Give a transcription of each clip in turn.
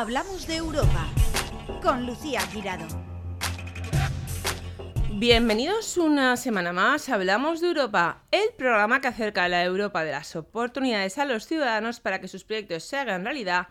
Hablamos de Europa con Lucía Girado. Bienvenidos una semana más a Hablamos de Europa, el programa que acerca a la Europa de las oportunidades a los ciudadanos para que sus proyectos se hagan realidad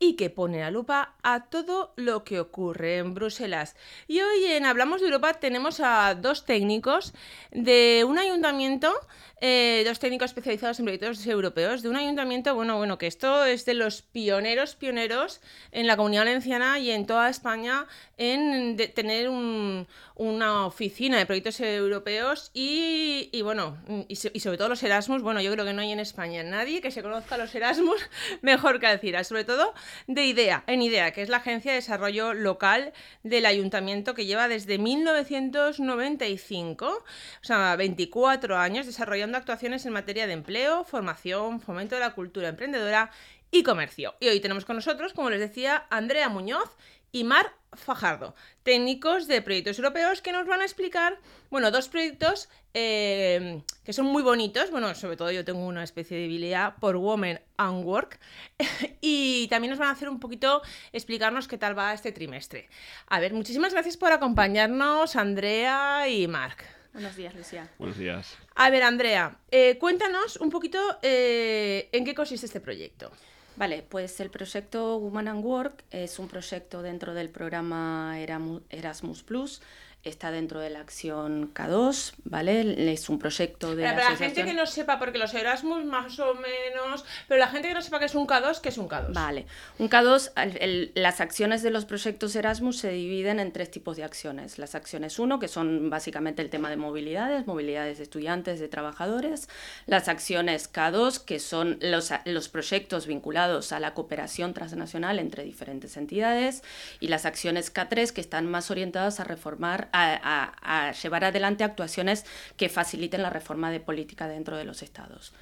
y que pone la lupa a todo lo que ocurre en Bruselas. Y hoy en Hablamos de Europa tenemos a dos técnicos de un ayuntamiento eh, dos técnicos especializados en proyectos europeos de un ayuntamiento, bueno, bueno, que esto es de los pioneros, pioneros en la comunidad valenciana y en toda España en tener una oficina de proyectos europeos y, bueno, y, sobre todo los Erasmus, bueno, yo creo que no hay en España nadie que se conozca los Erasmus mejor que Alcira, sobre todo de IDEA, en IDEA, que es la Agencia de Desarrollo Local del Ayuntamiento que lleva desde 1995, o sea, 24 años desarrollando actuaciones en materia de empleo, formación, fomento de la cultura emprendedora y comercio. Y hoy tenemos con nosotros, como les decía, Andrea Muñoz y Mar Fajardo, técnicos de proyectos europeos que nos van a explicar, bueno, dos proyectos eh, que son muy bonitos, bueno, sobre todo yo tengo una especie de debilidad por Women and Work, y también nos van a hacer un poquito explicarnos qué tal va este trimestre. A ver, muchísimas gracias por acompañarnos, Andrea y Marc. Buenos días, Lucía. Buenos días. A ver, Andrea, eh, cuéntanos un poquito eh, en qué consiste este proyecto. Vale, pues el proyecto Woman and Work es un proyecto dentro del programa Erasmus Plus está dentro de la acción K2, ¿vale? Es un proyecto de... Pero, la gente que no sepa, porque los Erasmus más o menos, pero la gente que no sepa que es un K2, ¿qué es un K2? Vale, un K2, las acciones de los proyectos Erasmus se dividen en tres tipos de acciones. Las acciones 1, que son básicamente el tema de movilidades, movilidades de estudiantes, de trabajadores. Las acciones K2, que son los, los proyectos vinculados a la cooperación transnacional entre diferentes entidades. Y las acciones K3, que están más orientadas a reformar a, llevar adelante actuaciones que faciliten la reforma de política dentro de los estados.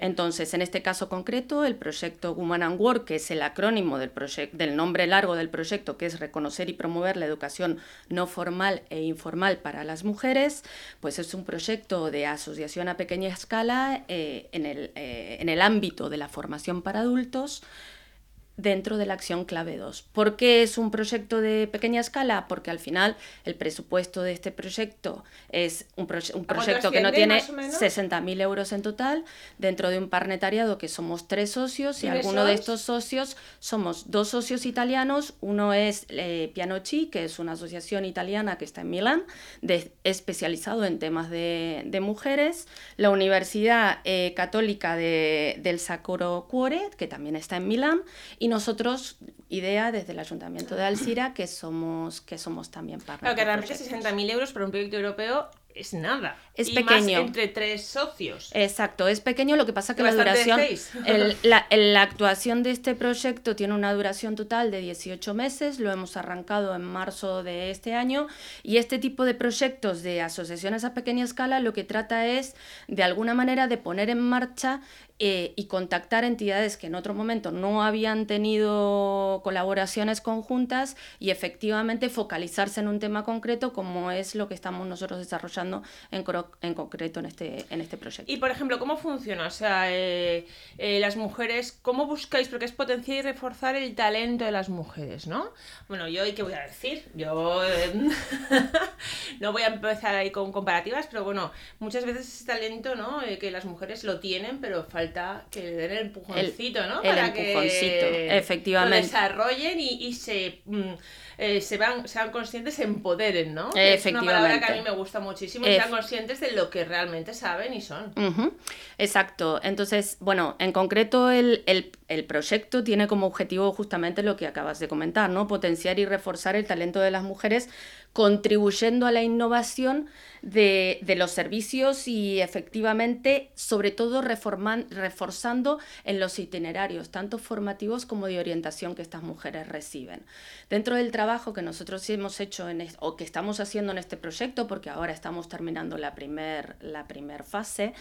Entonces, en este caso concreto, el proyecto Women and Work, que es el acrónimo del, del nombre largo del proyecto, que es reconocer y promover la educación no formal e informal para las mujeres, pues es un proyecto de asociación a pequeña escala eh, en, el, eh, en el ámbito de la formación para adultos dentro de la acción clave 2. ¿Por qué es un proyecto de pequeña escala? Porque al final el presupuesto de este proyecto es un, proyecto que no tiene 60.000 euros en total, dentro de un parnetariado que somos tres socios y alguno de estos socios somos dos socios italianos, uno es eh, Pianochi, que es una asociación italiana que está en Milán, de, especializado en temas de, mujeres, la Universidad eh, Católica de, del Sacro Cuore, que también está en Milán, y nosotros, idea desde el Ayuntamiento de Alcira, que somos, que somos también partners. Claro, que realmente 60.000 euros para un proyecto europeo es nada. Es pequeño. entre tres socios. Exacto, es pequeño, lo que pasa que la duración. la, la, actuación de este proyecto tiene una duración total de 18 meses, lo hemos arrancado en marzo de este año, y este tipo de proyectos de asociaciones a pequeña escala lo que trata es, de alguna manera, de poner en marcha eh, y contactar entidades que en otro momento no habían tenido colaboraciones conjuntas y efectivamente focalizarse en un tema concreto como es lo que estamos nosotros desarrollando en, concreto en este, en este proyecto. Y por ejemplo, ¿cómo funciona? O sea, eh, eh, las mujeres, ¿cómo buscáis? Porque es potenciar y reforzar el talento de las mujeres, ¿no? Bueno, yo, ¿y qué voy a decir? Yo no voy a empezar ahí con comparativas, pero bueno, muchas veces ese talento, ¿no? que las mujeres lo tienen, pero falta que le den el empujoncito, ¿no? El Para que efectivamente. Lo desarrollen y, se, mm, eh, se van, sean conscientes, se empoderen, ¿no? Efectivamente. Es una palabra que a mí me gusta muchísimo, y sean conscientes de lo que realmente saben y son. Exacto. Entonces, bueno, en concreto el, el, el proyecto tiene como objetivo justamente lo que acabas de comentar, ¿no? Potenciar y reforzar el talento de las mujeres contribuyendo a la innovación de, los servicios y efectivamente, sobre todo, reforzando en los itinerarios, tanto formativos como de orientación que estas mujeres reciben. Dentro del trabajo que nosotros hemos hecho en, o que estamos haciendo en este proyecto, porque ahora estamos terminando la primera la primer fase,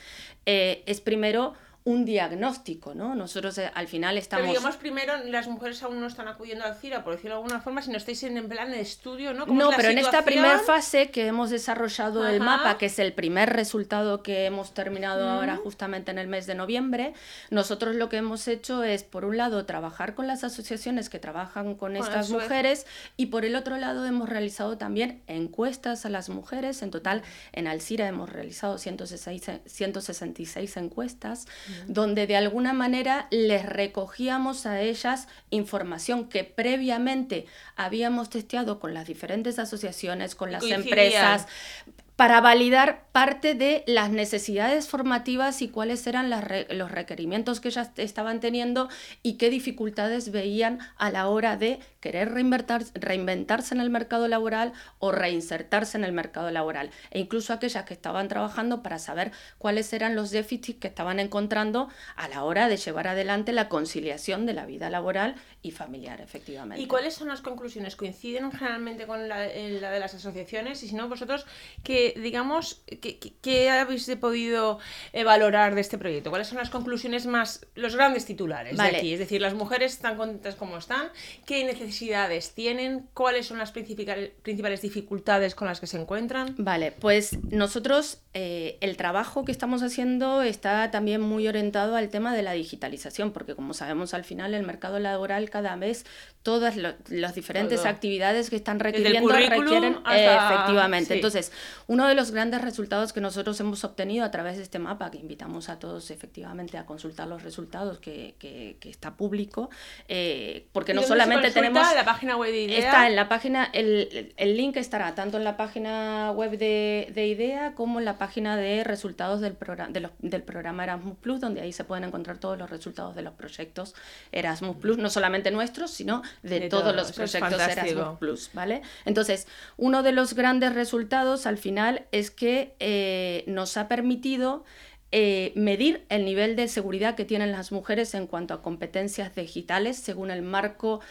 eh, es primero un diagnóstico, ¿no? Nosotros eh, al final estamos... Pero digamos, primero, las mujeres aún no están acudiendo al CIRA, por decirlo de alguna forma, si no estáis en, plan de estudio, ¿no? No, pero en esta primera fase que hemos desarrollado el mapa, que es el primer resultado que hemos terminado ahora justamente en el mes de noviembre, nosotros lo que hemos hecho es, por un lado, trabajar con las asociaciones que trabajan con estas mujeres y por el otro lado hemos realizado también encuestas a las mujeres. En total, en Alcira hemos realizado 166 encuestas donde de alguna manera les recogíamos a ellas información que previamente habíamos testeado con las diferentes asociaciones, con las empresas, para validar parte de las necesidades formativas y cuáles eran los requerimientos que ellas estaban teniendo y qué dificultades veían a la hora de querer reinventarse en el mercado laboral o reinsertarse en el mercado laboral. E incluso aquellas que estaban trabajando para saber cuáles eran los déficits que estaban encontrando a la hora de llevar adelante la conciliación de la vida laboral y familiar, efectivamente. ¿Y cuáles son las conclusiones? ¿Coinciden generalmente con la, la de las asociaciones? Y si no, vosotros, que digamos, ¿qué, habéis podido eh, valorar de este proyecto? ¿Cuáles son las conclusiones más, los grandes titulares de aquí? Es decir, las mujeres están contentas como están, ¿qué necesidades tienen? ¿Cuáles son las principales, principales dificultades con las que se encuentran? Vale, pues nosotros eh, el trabajo que estamos haciendo está también muy orientado al tema de la digitalización, porque como sabemos al final el mercado laboral cada vez todas las diferentes actividades que están requiriendo requieren efectivamente. Entonces, uno de los grandes resultados que nosotros hemos obtenido a través de este mapa, que invitamos a todos efectivamente a consultar los resultados que, que, está público, eh, porque no solamente tenemos... la página web de IDEA? Está en la página, el, el link estará tanto en la página web de, de IDEA como en la página de resultados del, programa de del programa Erasmus Plus, donde ahí se pueden encontrar todos los resultados de los proyectos Erasmus Plus, no solamente nuestros, sino de, todos los proyectos Erasmus Plus, ¿vale? Entonces, uno de los grandes resultados al final es que eh, nos ha permitido eh, medir el nivel de seguridad que tienen las mujeres en cuanto a competencias digitales según el marco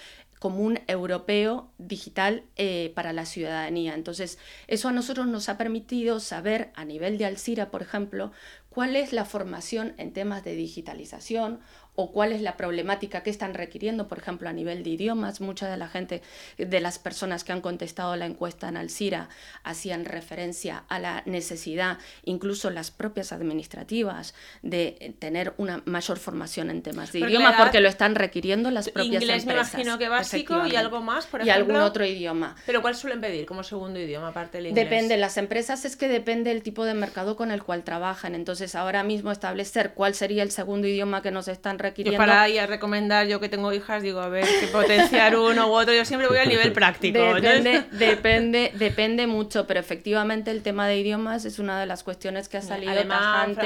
común europeo digital eh, para la ciudadanía. Entonces, eso a nosotros nos ha permitido saber a nivel de Alcira, por ejemplo, cuál es la formación en temas de digitalización o cuál es la problemática que están requiriendo, por ejemplo, a nivel de idiomas. Mucha de la gente, de las personas que han contestado la encuesta en Alcira, hacían referencia a la necesidad, incluso las propias administrativas, de tener una mayor formación en temas de idioma, porque lo están requiriendo las propias inglés, empresas. me imagino que básico y algo más, por ejemplo. Y algún otro idioma. ¿Pero cuál suelen pedir como segundo idioma, aparte del inglés? Depende, las empresas es que depende del tipo de mercado con el cual trabajan. Entonces, ahora mismo establecer cuál sería el segundo idioma que nos están requiriendo. Para ir a recomendar, yo que tengo hijas, digo, a ver, que potenciar uno u otro, yo siempre voy al nivel práctico. Depende, depende, depende mucho, pero efectivamente el tema de idiomas es una de las cuestiones que ha salido Alemán,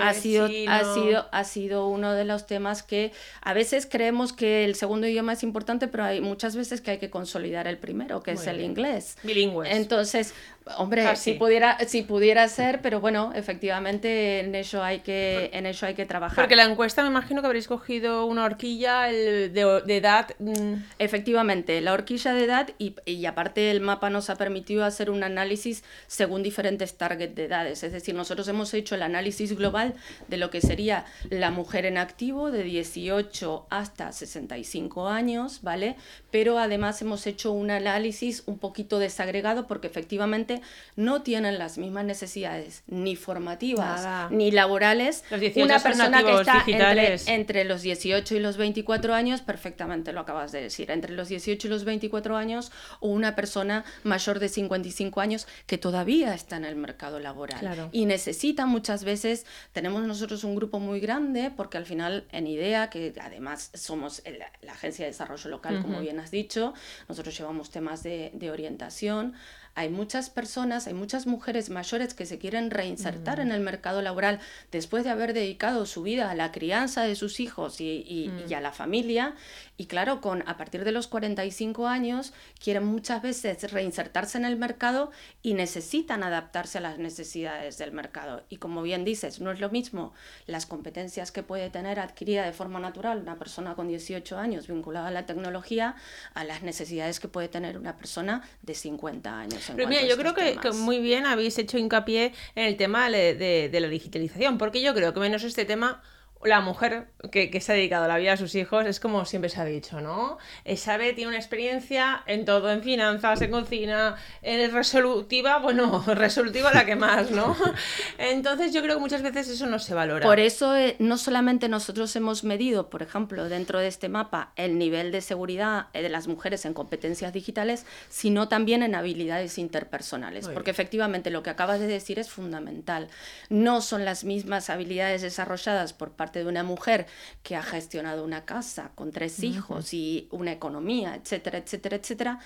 ha sido, ha sido, ha sido uno de los temas que a veces creemos que el segundo idioma es importante, pero hay muchas veces que hay que consolidar el primero, que es el inglés. Bilingües. Entonces, Hombre, si pudiera, si pudiera ser, pero bueno, efectivamente en ello hay que, en ello hay que trabajar. Porque la encuesta me imagino que habréis cogido una horquilla de, de, edad. Mm. Efectivamente, la horquilla de edad y, y, aparte el mapa nos ha permitido hacer un análisis según diferentes targets de edades. Es decir, nosotros hemos hecho el análisis global de lo que sería la mujer en activo de 18 hasta 65 años, ¿vale? Pero además hemos hecho un análisis un poquito desagregado porque efectivamente no tienen las mismas necesidades ni formativas ni laborales. Una persona que está entre, los 18 y los 24 años, perfectamente lo acabas de decir, entre los 18 y los 24 años, o una persona mayor de 55 años que todavía está en el mercado laboral. Y necesita muchas veces, tenemos nosotros un grupo muy grande, porque al final en IDEA, que además somos la, Agencia de Desarrollo Local, como bien has dicho, nosotros llevamos temas de, de orientación, hay muchas personas, hay muchas mujeres mayores que se quieren reinsertar en mm. el mercado laboral después de haber dedicado su vida a la crianza de sus hijos y, y, y, mm. a la familia. Y claro, con, a partir de los 45 años quieren muchas veces reinsertarse en el mercado y necesitan adaptarse a las necesidades del mercado. Y como bien dices, no es lo mismo las competencias que puede tener adquirida de forma natural una persona con 18 años vinculada a la tecnología a las necesidades que puede tener una persona de 50 años. Pero mira, yo creo que, muy bien habéis hecho hincapié en el tema de, de, la digitalización, porque yo creo que menos este tema la mujer que, se ha dedicado la vida a sus hijos es como siempre se ha dicho, ¿no? Sabe, tiene una experiencia en todo, en finanzas, en cocina, en resolutiva, bueno, resolutiva la que más, ¿no? Entonces yo creo que muchas veces eso no se valora. Por eso eh, no solamente nosotros hemos medido, por ejemplo, dentro de este mapa, el nivel de seguridad eh, de las mujeres en competencias digitales, sino también en habilidades interpersonales, porque efectivamente lo que acabas de decir es fundamental. No son las mismas habilidades desarrolladas por parte de una mujer que ha gestionado una casa con tres hijos y una economía, etcétera, etcétera, etcétera,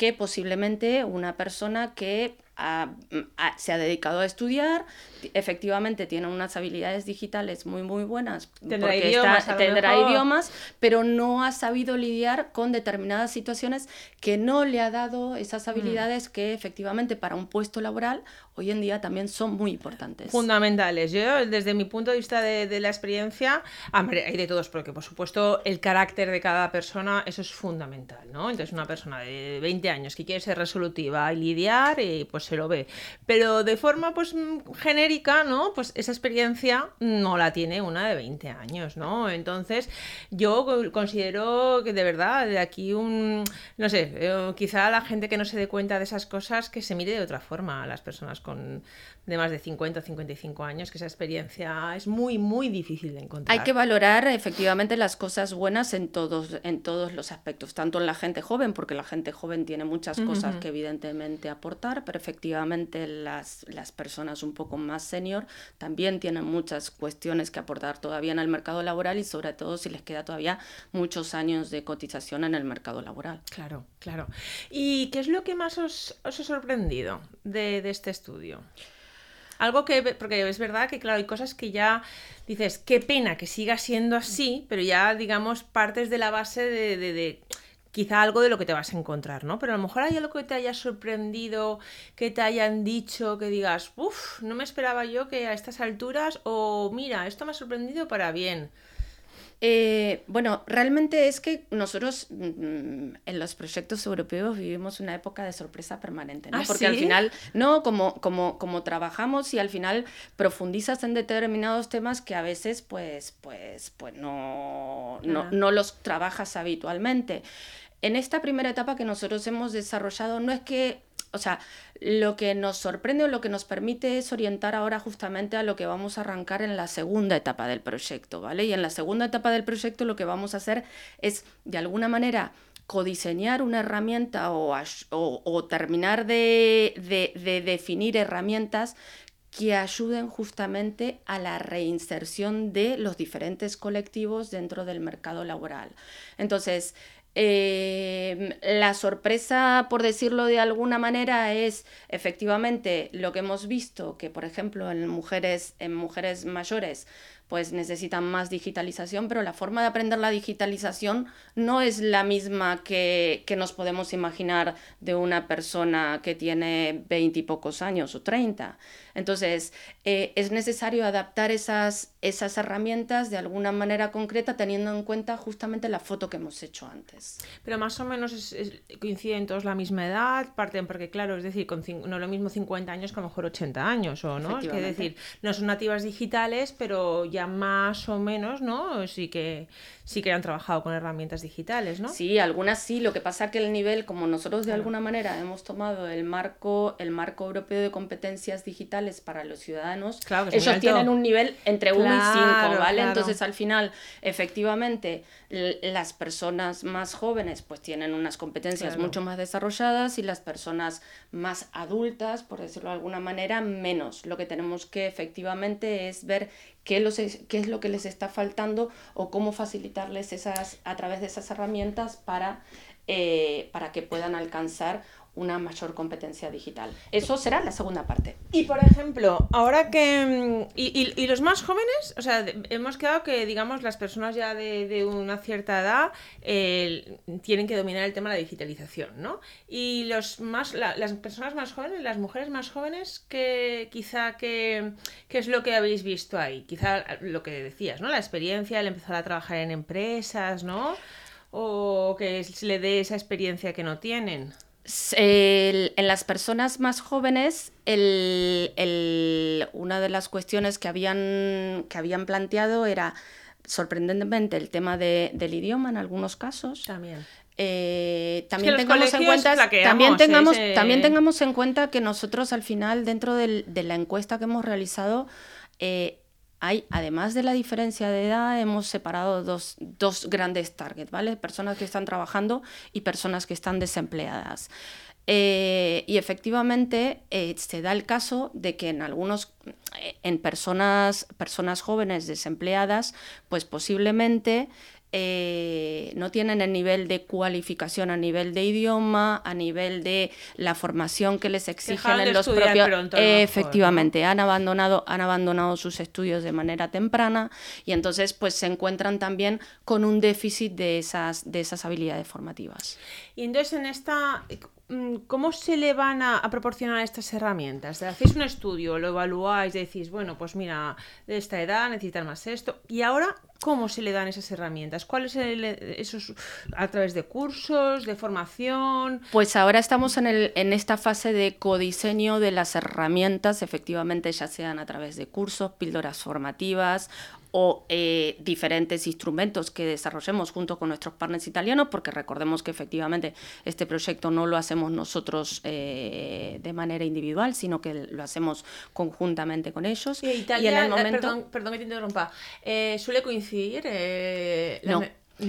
que posiblemente una persona que se ha dedicado a estudiar, efectivamente tiene unas habilidades digitales muy muy buenas, tendrá, idiomas, tendrá idiomas, pero no ha sabido lidiar con determinadas situaciones que no le ha dado esas mm. habilidades que efectivamente para un puesto laboral hoy en día también son muy importantes. Fundamentales. Yo, desde mi punto de vista de, la experiencia, hay de todos, porque por supuesto el carácter de cada persona, eso es fundamental, ¿no? Entonces una persona de 20 años que quiere ser resolutiva y lidiar, y pues se lo ve. Pero de forma pues genérica, ¿no? Pues esa experiencia no la tiene una de 20 años, ¿no? Entonces yo considero que de verdad de aquí un, no sé, eh, quizá la gente que no se dé cuenta de esas cosas que se mire de otra forma a las personas con de más de 50 o 55 años, que esa experiencia es muy, muy difícil de encontrar. Hay que valorar efectivamente las cosas buenas en todos, en todos los aspectos, tanto en la gente joven, porque la gente joven tiene muchas cosas que evidentemente aportar, pero efectivamente las, las personas un poco más senior también tienen muchas cuestiones que aportar todavía en el mercado laboral y sobre todo si les queda todavía muchos años de cotización en el mercado laboral. Claro, claro. ¿Y qué es lo que más os, os ha sorprendido de, de este estudio? Algo que, porque es verdad que, claro, hay cosas que ya dices, qué pena que siga siendo así, pero ya, digamos, partes de la base de, de, quizá algo de lo que te vas a encontrar, ¿no? Pero a lo mejor hay algo que te haya sorprendido, que te hayan dicho, que digas, uff, no me esperaba yo que a estas alturas, o mira, esto me ha sorprendido para bien. Eh, bueno, realmente es que nosotros mm, en los proyectos europeos vivimos una época de sorpresa permanente, ¿no? ¿Ah, Porque al final, no, como, como, como trabajamos y al final profundizas en determinados temas que a veces pues, pues, pues no, no, no los trabajas habitualmente. En esta primera etapa que nosotros hemos desarrollado, no es que o sea, lo que nos sorprende o lo que nos permite es orientar ahora justamente a lo que vamos a arrancar en la segunda etapa del proyecto, ¿vale? Y en la segunda etapa del proyecto lo que vamos a hacer es, de alguna manera, codiseñar una herramienta o, terminar de, de definir herramientas que ayuden justamente a la reinserción de los diferentes colectivos dentro del mercado laboral. Entonces, eh, la sorpresa, por decirlo de alguna manera, es efectivamente lo que hemos visto, que por ejemplo en mujeres, en mujeres mayores pues necesitan más digitalización, pero la forma de aprender la digitalización no es la misma que, que nos podemos imaginar de una persona que tiene veinte y pocos años o treinta. Entonces, eh, es necesario adaptar esas, esas herramientas de alguna manera concreta teniendo en cuenta justamente la foto que hemos hecho antes. Pero más o menos coinciden todos la misma edad, parten porque, claro, es decir, con no lo mismo 50 años que a lo mejor 80 años, ¿o no? Es decir, no son nativas digitales, pero ya más o menos, ¿no? Sí que sí que han trabajado con herramientas digitales, ¿no? Sí, algunas sí. Lo que pasa que el nivel, como nosotros de alguna manera hemos tomado el marco, el marco europeo de competencias digitales para los ciudadanos, ellos tienen un nivel entre 1 y 5, ¿vale? Entonces al final, efectivamente, las personas más jóvenes pues tienen unas competencias mucho más desarrolladas y las personas más adultas, por decirlo de alguna manera, menos. Lo que tenemos que efectivamente es ver qué, los, qué es lo que les está faltando o cómo facilitarles esas, a través de esas herramientas para, eh, para que puedan alcanzar una mayor competencia digital. Eso será la segunda parte. Y por ejemplo, ahora que... Mm, y, los más jóvenes, o sea, hemos quedado que, digamos, las personas ya de, una cierta edad tienen que dominar el tema de la digitalización, ¿no? Y los más, las personas más jóvenes, las mujeres más jóvenes, que quizá que, ¿qué es lo que habéis visto ahí? Quizá lo que decías, ¿no? La experiencia, el empezar a trabajar en empresas, ¿no? O que se le dé esa experiencia que no tienen. En las personas más jóvenes, una de las cuestiones que habían, que habían planteado era, sorprendentemente, el tema del idioma en algunos casos. También. Eh, también, tengamos en cuenta, también, tengamos, también tengamos en cuenta que nosotros al final, dentro de la encuesta que hemos realizado, eh, hay, además de la diferencia de edad, hemos separado dos, dos grandes targets, ¿vale? Personas que están trabajando y personas que están desempleadas. Eh, y efectivamente eh, se da el caso de que en algunos, eh, en personas, personas jóvenes desempleadas, pues posiblemente eh, no tienen el nivel de cualificación a nivel de idioma, a nivel de la formación que les exigen en los propios. efectivamente, han abandonado, han abandonado sus estudios de manera temprana y entonces pues se encuentran también con un déficit de esas, de esas habilidades formativas. Y entonces en esta ¿Cómo se le van a, proporcionar estas herramientas? Hacéis un estudio, lo evaluáis, decís, bueno, pues mira, de esta edad necesitan más esto. Y ahora, ¿Cómo se le dan esas herramientas? ¿Cuáles esos a través de cursos, de formación? Pues ahora estamos en, el, en esta fase de codiseño de las herramientas, efectivamente ya sean a través de cursos, píldoras formativas o eh, diferentes instrumentos que desarrollemos junto con nuestros partners italianos, porque recordemos que efectivamente este proyecto no lo hacemos nosotros eh, de manera individual, sino que lo hacemos conjuntamente con ellos. Y, Italia, en el eh, momento... perdón, perdón que te interrumpa, ¿suele coincidir? no.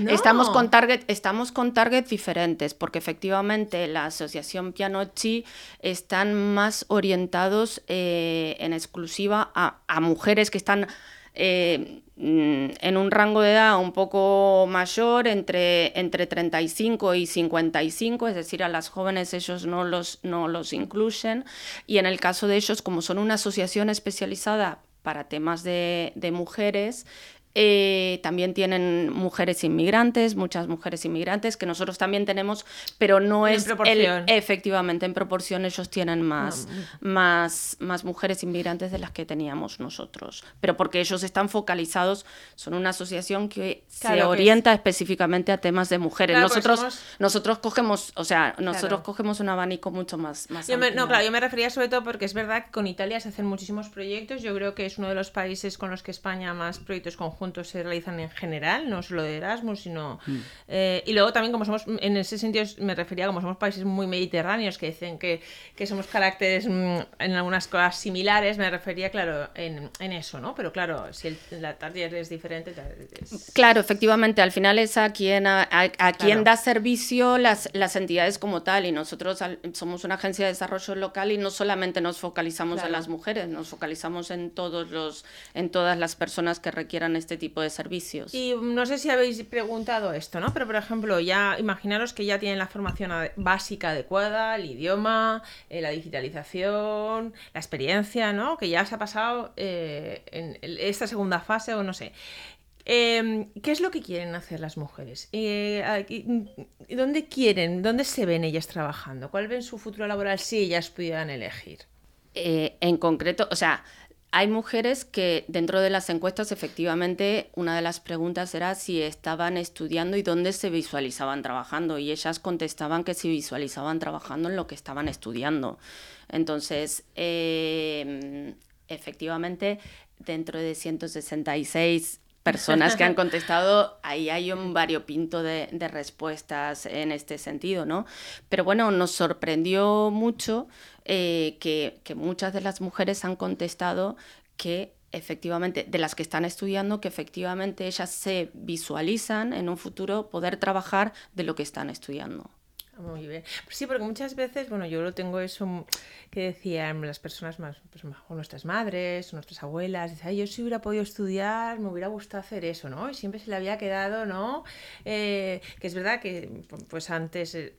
Estamos con target, estamos con target diferentes, porque efectivamente la asociación Pianochi están más orientados en exclusiva a, a mujeres que están eh, mm, en un rango de edad un poco mayor, entre, entre 35 y 55, es decir, a las jóvenes ellos no los, no los incluyen. Y en el caso de ellos, como son una asociación especializada para temas de, de mujeres, eh, también tienen mujeres inmigrantes, muchas mujeres inmigrantes que nosotros también tenemos, pero no es el, efectivamente en proporción ellos tienen más, más, más mujeres inmigrantes de las que teníamos nosotros, pero porque ellos están focalizados, son una asociación que se orienta específicamente a temas de mujeres. nosotros, nosotros cogemos, o sea, nosotros cogemos un abanico mucho más, más No, claro, yo me refería sobre todo porque es verdad que con Italia se hacen muchísimos proyectos. Yo creo que es uno de los países con los que España más proyectos conjuntos juntos se realizan en general, no solo de Erasmus, sino... Mm. Eh, y luego también como somos, en ese sentido me refería como somos países muy mediterráneos que dicen que, que somos caracteres mm, en algunas cosas similares, me refería, claro, en, en eso, ¿no? Pero claro, si la target es diferente... Claro, efectivamente, al final es a quien, a, a, quien da servicio las, las entidades como tal y nosotros somos una agencia de desarrollo local y no solamente nos focalizamos en las mujeres, nos focalizamos en todos los en todas las personas que requieran este este tipo de servicios. Y no sé si habéis preguntado esto, ¿no? Pero por ejemplo, ya imaginaros que ya tienen la formación básica adecuada, el idioma, eh, la digitalización, la experiencia, ¿no? Que ya se ha pasado eh, en esta segunda fase o no sé. Em, ¿Qué es lo que quieren hacer las mujeres? Eh, ¿Dónde quieren, dónde se ven ellas trabajando? ¿Cuál ven su futuro laboral si ellas pudieran elegir? en concreto, o sea, hay mujeres que dentro de las encuestas efectivamente una de las preguntas era si estaban estudiando y dónde se visualizaban trabajando y ellas contestaban que se visualizaban trabajando en lo que estaban estudiando. Entonces, em, efectivamente, dentro de 166 personas que han contestado, ahí hay un variopinto de, de, respuestas en este sentido, ¿no? Pero bueno, nos sorprendió mucho eh, que, que muchas de las mujeres han contestado que efectivamente, de las que están estudiando, que efectivamente ellas se visualizan en un futuro poder trabajar de lo que están estudiando. Muy bien. Pues sí, porque muchas veces, bueno, yo lo tengo eso que decían las personas más, pues mejor nuestras madres, nuestras abuelas, dice, Ay, yo si hubiera podido estudiar, me hubiera gustado hacer eso, ¿no? Y siempre se le había quedado, ¿no? Eh, que es verdad que, pues antes... Eh,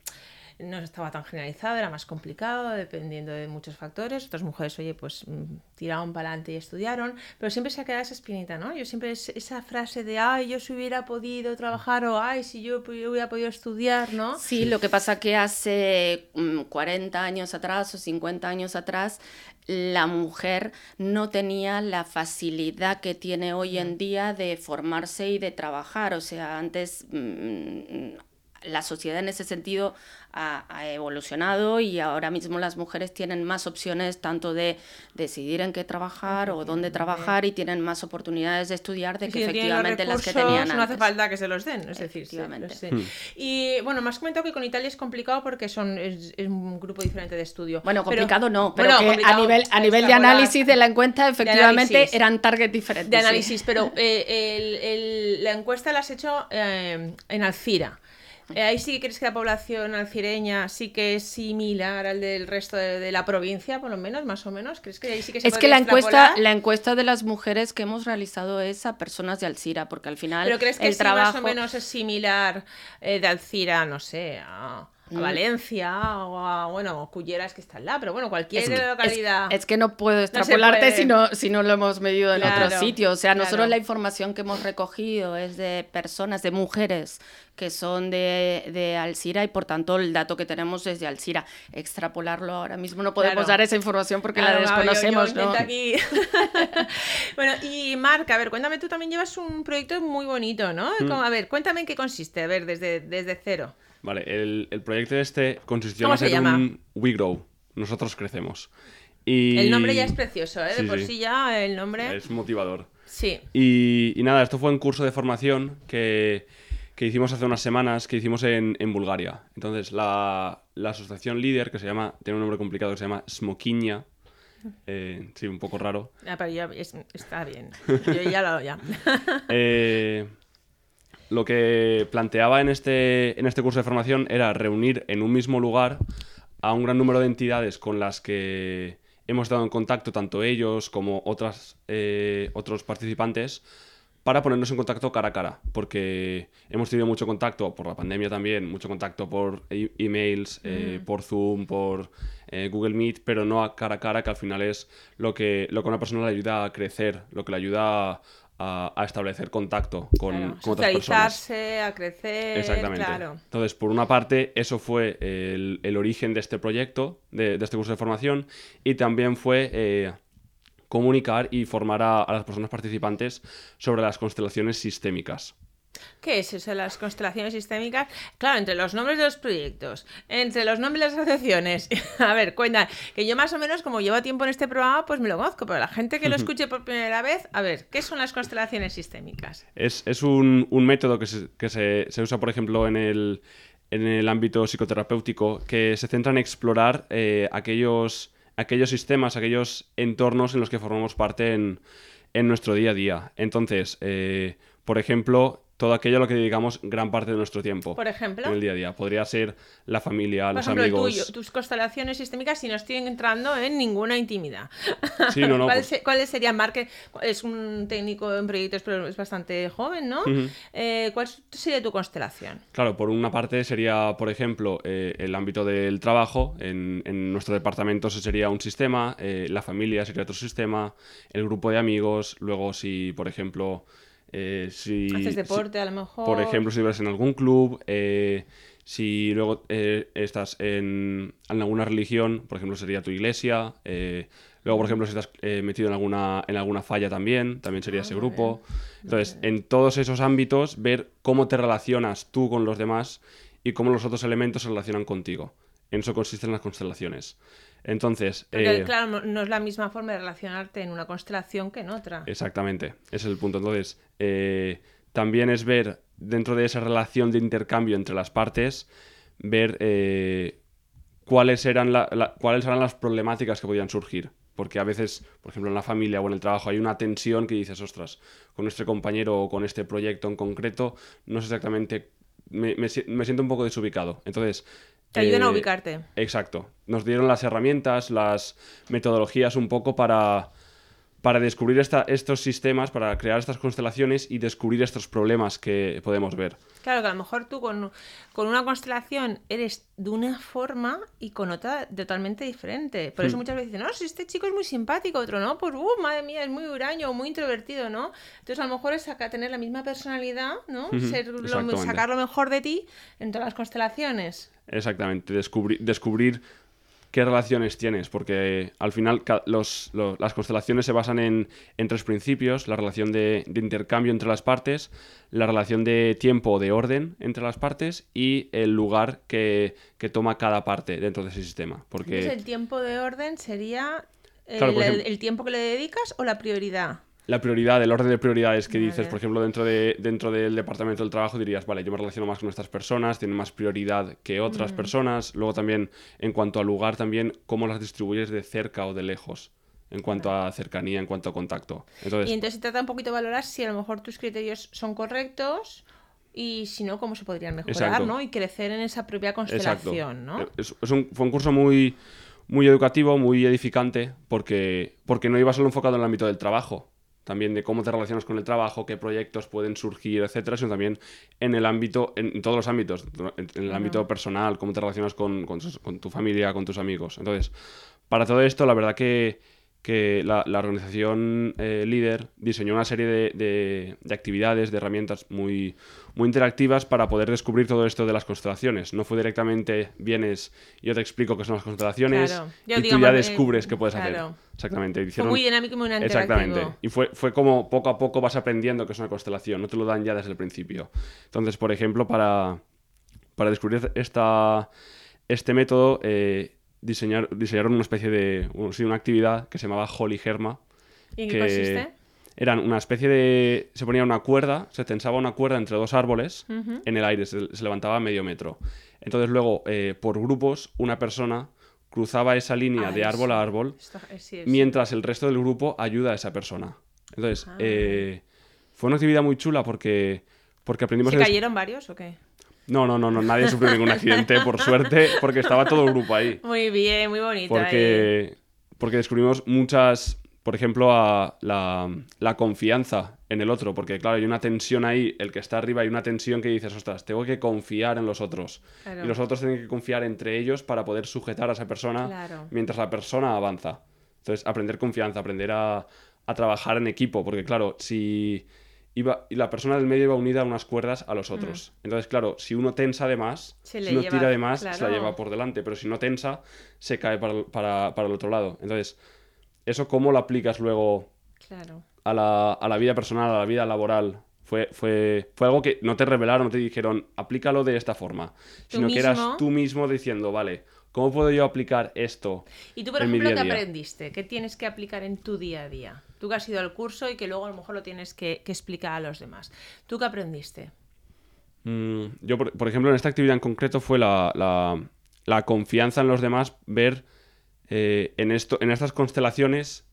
no estaba tan generalizado, era más complicado, dependiendo de muchos factores. Otras mujeres, oye, pues mm, tiraron para adelante y estudiaron, pero siempre se ha quedado esa espinita, ¿no? Yo siempre esa frase de, ay, yo si hubiera podido trabajar o, ay, si yo, hubiera podido estudiar, ¿no? Sí, lo que pasa que hace 40 mm, años atrás o 50 años atrás, la mujer no tenía la facilidad que tiene hoy en día de formarse y de trabajar. O sea, antes mm, la sociedad en ese sentido ha, evolucionado y ahora mismo las mujeres tienen más opciones tanto de decidir en qué trabajar o dónde trabajar y tienen más oportunidades de estudiar de que efectivamente las que tenían antes. No hace falta que se los den, es decir, hmm. Y bueno, me has comentado que con Italia es complicado porque son es, un grupo diferente de estudio. Bueno, complicado no, pero a nivel, a nivel de análisis de la encuesta efectivamente eran targets diferentes. De análisis, pero eh, la encuesta la has hecho eh, en Alcira. Eh, ahí sí que crees que la población alcireña sí que es similar al del resto de, la provincia, por lo menos, más o menos. ¿Crees que ahí sí que se Es que la encuesta, la encuesta de las mujeres que hemos realizado es a personas de Alcira, porque al final. ¿Pero crees que el trabajo... más o menos es similar eh, de Alcira, no sé, a a mm. Valencia o a, bueno, Culleras que está al lado, pero bueno, cualquier localidad. Es, que no puedo extrapolarte si, no, si no lo hemos medido en otro sitio. O sea, nosotros la información que hemos recogido es de personas, de mujeres que son de, de Alcira y por tanto el dato que tenemos es de Alcira. Extrapolarlo ahora mismo no podemos dar esa información porque la desconocemos. ¿no? aquí. bueno, y Marca, a ver, cuéntame, tú también llevas un proyecto muy bonito, ¿no? Mm. A ver, cuéntame en qué consiste, a ver, desde, desde cero. Vale, el, el proyecto este consistió en hacer un We Grow. Nosotros crecemos. Y... El nombre ya es precioso, ¿eh? De por sí. ya el nombre. Es motivador. Sí. Y, nada, esto fue un curso de formación que, que hicimos hace unas semanas, que hicimos en, en Bulgaria. Entonces, la, la, asociación líder, que se llama, tiene un nombre complicado, que se llama Smokinia. Eh, sí, un poco raro. Ah, pero ya está bien. Yo ya lo. Ya. eh, lo que planteaba en este, en este curso de formación era reunir en un mismo lugar a un gran número de entidades con las que hemos estado en contacto, tanto ellos como otras, eh, otros participantes, para ponernos en contacto cara a cara, porque hemos tenido mucho contacto por la pandemia también, mucho contacto por e-, emails, eh, mm. por Zoom, por eh, Google Meet, pero no a cara a cara, que al final es lo que, lo que a una persona le ayuda a crecer, lo que le ayuda a a, establecer contacto con, otras personas. a crecer. Exactamente. Entonces, por una parte, eso fue el, origen de este proyecto, de, este curso de formación, y también fue eh, comunicar y formar a, las personas participantes sobre las constelaciones sistémicas. ¿Qué es eso las constelaciones sistémicas? Claro, entre los nombres de los proyectos, entre los nombres de las asociaciones. A ver, cuenta, que yo más o menos, como llevo tiempo en este programa, pues me lo conozco, pero la gente que lo escuche por primera vez, a ver, ¿qué son las constelaciones sistémicas? Es, un, método que, se, usa, por ejemplo, en el, en el ámbito psicoterapéutico, que se centra en explorar eh, aquellos, aquellos sistemas, aquellos entornos en los que formamos parte en, nuestro día a día. Entonces, eh, por ejemplo, todo aquello a lo que dedicamos gran parte de nuestro tiempo. Por ejemplo. En el día a día. Podría ser la familia, los amigos. tus constelaciones sistémicas, si no estoy entrando en ninguna intimidad. Sí, no, no. Pues ¿Cuáles, serían? Marque es un técnico en proyectos, pero es bastante joven, ¿no? Eh, ¿Cuál sería tu constelación? Claro, por una parte sería, por ejemplo, eh, el ámbito del trabajo. En, nuestro departamento sería un sistema, eh, la familia sería otro sistema, el grupo de amigos. Luego, si, por ejemplo eh, si, Haces deporte a lo mejor. Por ejemplo, si vas en algún club, eh, si luego eh, estás en, alguna religión, por ejemplo, sería tu iglesia. luego, por ejemplo, si estás metido en alguna, en alguna falla también, también sería ese ah, grupo. Entonces, en todos esos ámbitos, ver cómo te relacionas tú con los demás y cómo los otros elementos se relacionan contigo. En eso consisten las constelaciones. Entonces. Eh, claro, no es la misma forma de relacionarte en una constelación que en otra. Exactamente, ese es el punto. Entonces, eh, también es ver, dentro de esa relación de intercambio entre las partes, ver eh, cuáles, eran cuáles eran las problemáticas que podían surgir. Porque a veces, por ejemplo, en la familia o en el trabajo hay una tensión que dices, ostras, con este compañero o con este proyecto en concreto, no sé exactamente me, me, siento un poco desubicado. Entonces, te ayudan a eh, ubicarte. Exacto. Nos dieron las herramientas, las metodologías un poco para, para descubrir estos sistemas, para crear estas constelaciones y descubrir estos problemas que podemos ver. Claro, que a lo mejor tú con, una constelación eres de una forma y con otra totalmente diferente. Por eso hmm. muchas veces dicen, no, si este chico es muy simpático, otro no, pues, uh, madre mía, es muy huraño, muy introvertido, ¿no? Entonces a lo mejor es tener la misma personalidad, ¿no? sacar lo mejor de ti en todas las constelaciones. Exactamente, descubrir, descubrir qué relaciones tienes, porque al final los, las constelaciones se basan en, en tres principios, la relación de, intercambio entre las partes, la relación de tiempo o de orden entre las partes y el lugar que, toma cada parte dentro de ese sistema. Porque... el tiempo de orden sería el tiempo que le dedicas o la prioridad la prioridad, el orden de prioridades que dices, por ejemplo, dentro, de, dentro del departamento del trabajo dirías, vale, yo me relaciono más con estas personas, tienen más prioridad que otras personas. Luego también, en cuanto al lugar, también cómo las distribuyes de cerca o de lejos, en cuanto a cercanía, en cuanto a contacto. Entonces, y entonces se trata un poquito de valorar si a lo mejor tus criterios son correctos y si no, cómo se podrían mejorar, ¿no? Y crecer en esa propia constelación, ¿no? Es, un, fue un curso muy, muy educativo, muy edificante, porque, porque no iba solo enfocado en el ámbito del trabajo también de cómo te relacionas con el trabajo, qué proyectos pueden surgir, etcétera, sino también en el ámbito, en, todos los ámbitos, en, el ámbito personal, cómo te relacionas con, con, tu familia, con tus amigos. Entonces, para todo esto, la verdad que, que la, organización eh, líder diseñó una serie de, de, actividades, de herramientas muy, muy interactivas para poder descubrir todo esto de las constelaciones. No fue directamente vienes, yo te explico qué son las constelaciones y tú ya descubres qué puedes hacer. Exactamente. fue muy dinámico y muy interactivo. Exactamente. Y fue, fue como poco a poco vas aprendiendo que es una constelación, no te lo dan ya desde el principio. Entonces, por ejemplo, para, para descubrir esta, este método, eh, diseñar, diseñaron una especie de, una actividad que se llamaba Holy Germa. ¿Y en qué consiste? Eran una especie de... Se ponía una cuerda, se tensaba una cuerda entre dos árboles en el aire, se, levantaba a medio metro. Entonces luego, eh, por grupos, una persona cruzaba esa línea ah, de árbol a árbol, eh, mientras el resto del grupo ayuda a esa persona. Entonces, ah. eh, fue una actividad muy chula porque, porque aprendimos... ¿Se cayeron varios o qué? No, no, no, no, nadie sufrió ningún accidente, por suerte, porque estaba todo el grupo ahí. Muy bien, muy bonito. Porque, porque descubrimos muchas, por ejemplo, a la, confianza en el otro, porque claro, hay una tensión ahí, el que está arriba hay una tensión que dices, ostras, tengo que confiar en los otros. Y los otros tienen que confiar entre ellos para poder sujetar a esa persona mientras la persona avanza. Entonces, aprender confianza, aprender a, a trabajar en equipo, porque claro, si iba, y la persona del medio iba unida a unas cuerdas a los mm. otros. Entonces, claro, si uno tensa de más, si uno tira de más, se la lleva por delante, pero si no tensa, se cae para, para, para el otro lado. Entonces, ¿eso cómo lo aplicas luego a, la, a, la, vida personal, a la vida laboral? Fue, fue, fue algo que no te revelaron, no te dijeron, aplícalo de esta forma, sino que eras tú mismo diciendo, vale, ¿cómo puedo yo aplicar esto? ¿Y tú, por ejemplo, qué aprendiste? ¿Qué tienes que aplicar en tu día a día? Tú que has ido al curso y que luego a lo mejor lo tienes que, explicar a los demás. ¿Tú qué aprendiste? Mm, yo, por, ejemplo, en esta actividad en concreto fue la, confianza en los demás, ver eh, en, esto, en estas constelaciones,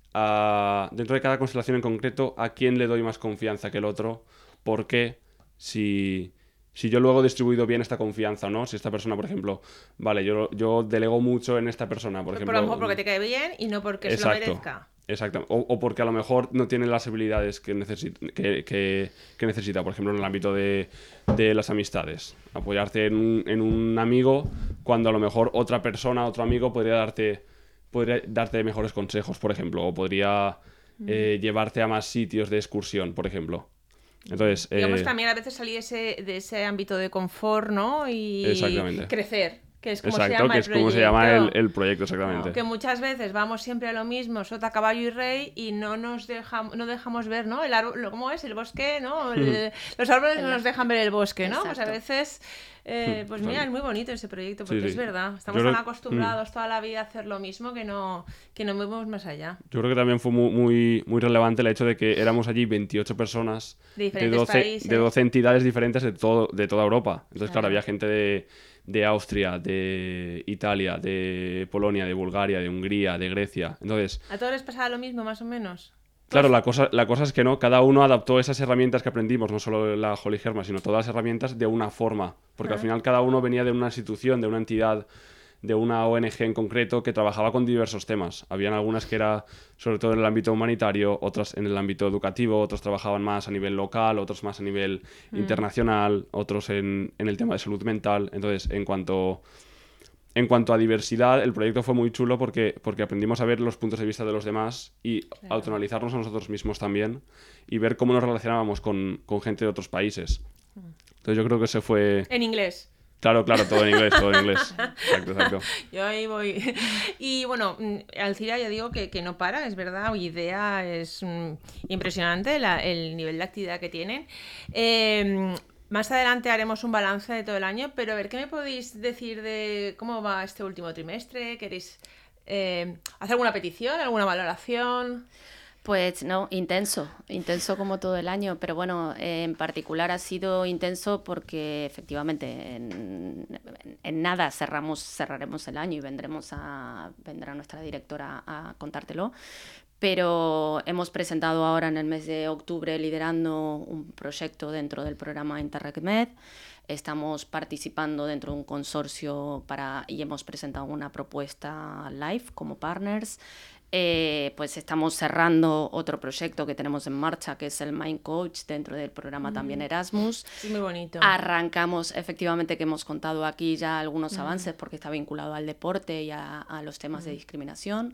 dentro de cada constelación en concreto, a quién le doy más confianza que el otro, por qué, si, si yo luego he distribuido bien esta confianza, ¿no? Si esta persona, por ejemplo, vale, yo, yo delego mucho en esta persona, por ejemplo. Por lo mejor porque te cae bien y no porque se lo merezca. Exacto. O, porque a lo mejor no tiene las habilidades que, que, necesita, por ejemplo, en el ámbito de, las amistades. Apoyarte en un, en un, amigo cuando a lo mejor otra persona, otro amigo podría darte, podría darte mejores consejos, por ejemplo, o podría eh, llevarte a más sitios de excursión, por ejemplo. Entonces, Digamos eh, también a veces salir de ese ámbito de confort, ¿no? Y crecer que es como se llama que es como se llama el, proyecto exactamente. que muchas veces vamos siempre a lo mismo, sota, caballo y rey, y no nos dejamos, no dejamos ver, ¿no? El árbol, ¿cómo es? El bosque, ¿no? los árboles no nos dejan ver el bosque, ¿no? Pues a veces, eh, pues mira, es muy bonito ese proyecto, porque es verdad. Estamos tan acostumbrados mm. toda la vida a hacer lo mismo que no, que no movemos más allá. Yo creo que también fue muy, muy, relevante el hecho de que éramos allí 28 personas de, 12, de 12 entidades diferentes de, todo, de toda Europa. Entonces, claro había gente de de Austria, de Italia, de Polonia, de Bulgaria, de Hungría, de Grecia. Entonces... ¿A todos les pasaba lo mismo, más o menos? Claro, la cosa, la cosa es que no, cada uno adaptó esas herramientas que aprendimos, no solo la Holy sino todas las herramientas de una forma, porque al final cada uno venía de una institución, de una entidad de una ONG en concreto que trabajaba con diversos temas. Habían algunas que era sobre todo en el ámbito humanitario, otras en el ámbito educativo, otros trabajaban más a nivel local, otros más a nivel mm. internacional, otros en, el tema de salud mental. Entonces, en cuanto, en cuanto a diversidad, el proyecto fue muy chulo porque, porque aprendimos a ver los puntos de vista de los demás y autoanalizarnos a nosotros mismos también y ver cómo nos relacionábamos con, con gente de otros países. Mm. Entonces yo creo que se fue... En inglés. Claro, claro, todo en inglés, todo en inglés. Exacto, exacto. Yo ahí voy. Y bueno, mm, Alcira ya digo que, que no para, es verdad. Idea es mm, impresionante la- el nivel de actividad que tienen. Eh, más adelante haremos un balance de todo el año, pero a ver, ¿qué me podéis decir de cómo va este último trimestre? ¿Queréis eh, hacer alguna petición, alguna valoración? Pues no, intenso, intenso como todo el año, pero bueno, en particular ha sido intenso porque efectivamente en, en nada cerramos, cerraremos el año y vendremos a, vendrá nuestra directora a contártelo. Pero hemos presentado ahora en el mes de octubre liderando un proyecto dentro del programa InterregMed. Estamos participando dentro de un consorcio para, y hemos presentado una propuesta live como partners. Eh, pues estamos cerrando otro proyecto que tenemos en marcha, que es el Mind Coach dentro del programa también Erasmus. Es muy bonito. Arrancamos, efectivamente, que hemos contado aquí ya algunos avances porque está vinculado al deporte y a, a los temas de discriminación.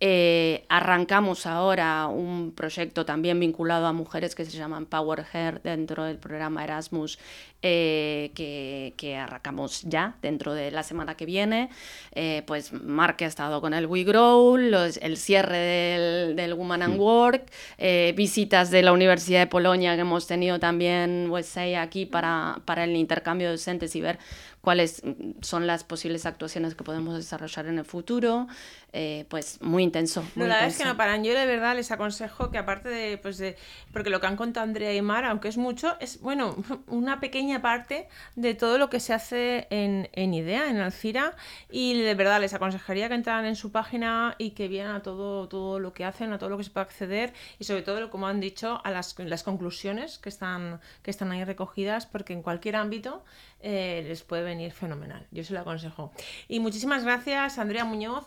Eh, arrancamos ahora un proyecto también vinculado a mujeres que se llaman Power Hair dentro del programa Erasmus, eh, que, que arrancamos ya dentro de la semana que viene. Eh, pues Mark ha estado con el We Grow, los- el cierre del, del Woman and Work, eh, visitas de la Universidad de Polonia que hemos tenido también USA aquí para, para el intercambio de docentes y ver cuáles mm, son las posibles actuaciones que podemos desarrollar en el futuro. Eh, pues muy intenso. No, muy la verdad es que no paran. Yo de verdad les aconsejo que aparte de, pues de, porque lo que han contado Andrea y Mar, aunque es mucho, es, bueno, una pequeña parte de todo lo que se hace en, en IDEA, en Alcira, y de verdad les aconsejaría que entraran en su página y que vieran a todo, todo lo que hacen, a todo lo que se puede acceder, y sobre todo, como han dicho, a las, las conclusiones que están, que están ahí recogidas, porque en cualquier ámbito eh, les puede venir fenomenal. Yo se lo aconsejo. Y muchísimas gracias, Andrea Muñoz.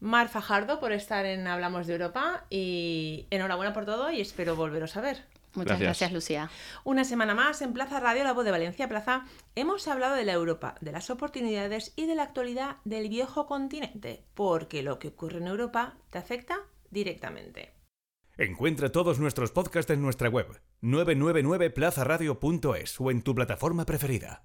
Mar Fajardo por estar en Hablamos de Europa y enhorabuena por todo y espero volveros a ver. Muchas Gracias. gracias, Lucía. Una semana más en Plaza Radio La Voz de Valencia Plaza hemos hablado de la Europa, de las oportunidades y de la actualidad del viejo continente, porque lo que ocurre en Europa te afecta directamente. Encuentra todos nuestros podcasts en nuestra web 999plazaradio.es o en tu plataforma preferida.